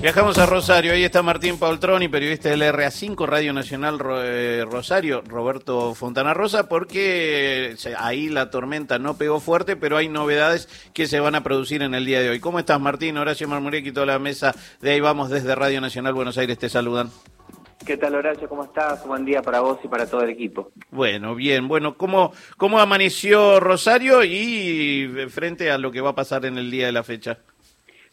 Viajamos a Rosario, ahí está Martín Paultroni, periodista del RA5, Radio Nacional eh, Rosario, Roberto Fontana Rosa, porque ahí la tormenta no pegó fuerte, pero hay novedades que se van a producir en el día de hoy. ¿Cómo estás Martín? Horacio Marmurek y toda la mesa de ahí vamos desde Radio Nacional Buenos Aires, te saludan. ¿Qué tal Horacio? ¿Cómo estás? Buen día para vos y para todo el equipo. Bueno, bien. Bueno, ¿cómo, cómo amaneció Rosario y frente a lo que va a pasar en el día de la fecha?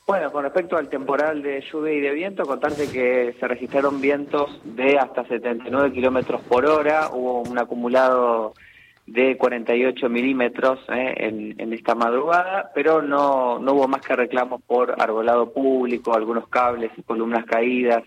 Bueno, con respecto al temporal de lluvia y de viento, contarte que se registraron vientos de hasta 79 kilómetros por hora, hubo un acumulado de 48 milímetros eh, en, en, esta madrugada, pero no, no hubo más que reclamos por arbolado público, algunos cables y columnas caídas,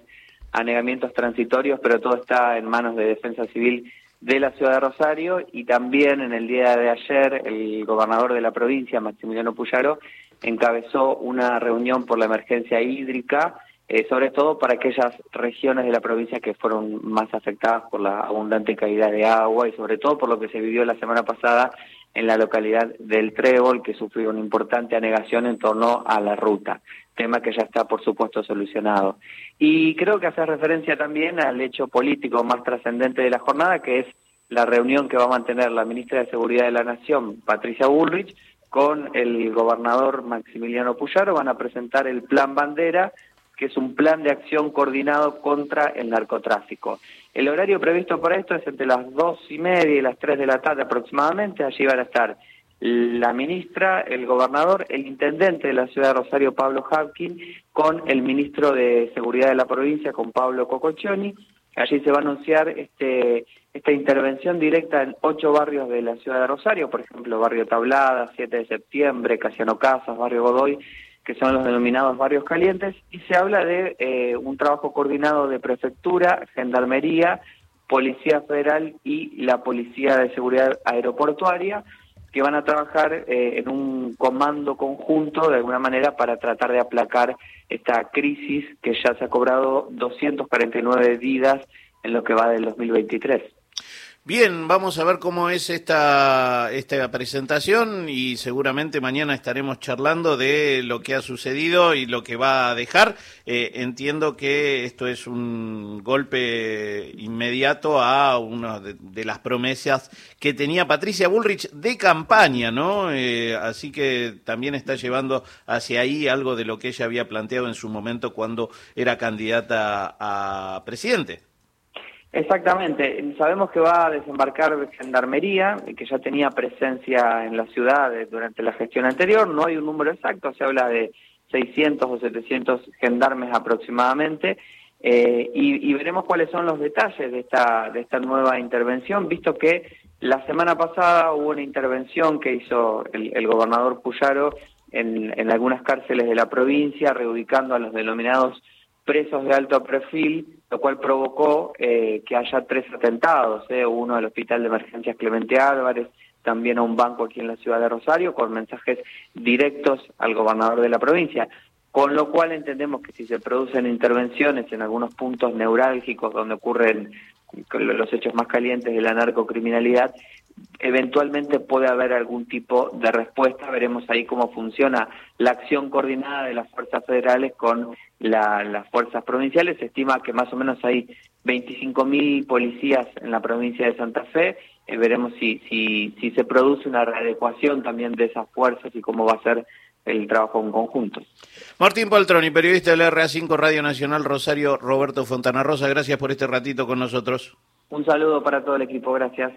anegamientos transitorios, pero todo está en manos de Defensa Civil de la ciudad de Rosario y también en el día de ayer el gobernador de la provincia, Maximiliano Puyaro, encabezó una reunión por la emergencia hídrica, eh, sobre todo para aquellas regiones de la provincia que fueron más afectadas por la abundante caída de agua y sobre todo por lo que se vivió la semana pasada en la localidad del Trébol, que sufrió una importante anegación en torno a la ruta, tema que ya está, por supuesto, solucionado. Y creo que hace referencia también al hecho político más trascendente de la jornada, que es la reunión que va a mantener la ministra de Seguridad de la Nación, Patricia Bullrich, con el gobernador Maximiliano Puyaro, van a presentar el Plan Bandera, que es un plan de acción coordinado contra el narcotráfico. El horario previsto para esto es entre las dos y media y las tres de la tarde aproximadamente. Allí van a estar la ministra, el gobernador, el intendente de la ciudad de Rosario, Pablo Hapkin, con el ministro de Seguridad de la provincia, con Pablo Cococcioni. Allí se va a anunciar este, esta intervención directa en ocho barrios de la ciudad de Rosario, por ejemplo, Barrio Tablada, 7 de septiembre, Casiano Casas, Barrio Godoy, que son los denominados barrios calientes, y se habla de eh, un trabajo coordinado de prefectura, gendarmería, Policía Federal y la Policía de Seguridad Aeroportuaria, que van a trabajar eh, en un comando conjunto de alguna manera para tratar de aplacar esta crisis que ya se ha cobrado 249 vidas en lo que va del 2023. Bien, vamos a ver cómo es esta, esta presentación y seguramente mañana estaremos charlando de lo que ha sucedido y lo que va a dejar. Eh, entiendo que esto es un golpe inmediato a una de, las promesas que tenía Patricia Bullrich de campaña, ¿no? Eh, así que también está llevando hacia ahí algo de lo que ella había planteado en su momento cuando era candidata a presidente. Exactamente. Sabemos que va a desembarcar Gendarmería, que ya tenía presencia en la ciudad durante la gestión anterior. No hay un número exacto, se habla de 600 o 700 gendarmes aproximadamente. Eh, y, veremos cuáles son los detalles de esta, de esta nueva intervención, visto que la semana pasada hubo una intervención que hizo el, gobernador Puyaro en, en algunas cárceles de la provincia, reubicando a los denominados presos de alto perfil, lo cual provocó eh, que haya tres atentados, eh, uno al Hospital de Emergencias Clemente Álvarez, también a un banco aquí en la ciudad de Rosario, con mensajes directos al gobernador de la provincia. Con lo cual entendemos que si se producen intervenciones en algunos puntos neurálgicos donde ocurren los hechos más calientes de la narcocriminalidad, eventualmente puede haber algún tipo de respuesta. Veremos ahí cómo funciona la acción coordinada de las fuerzas federales con las fuerzas provinciales. Se estima que más o menos hay 25.000 policías en la provincia de Santa Fe. Eh, veremos si, si, si se produce una readecuación también de esas fuerzas y cómo va a ser el trabajo en conjunto. Martín Paltroni, periodista del RA5 Radio Nacional Rosario, Roberto Fontana Rosa, gracias por este ratito con nosotros. Un saludo para todo el equipo, gracias.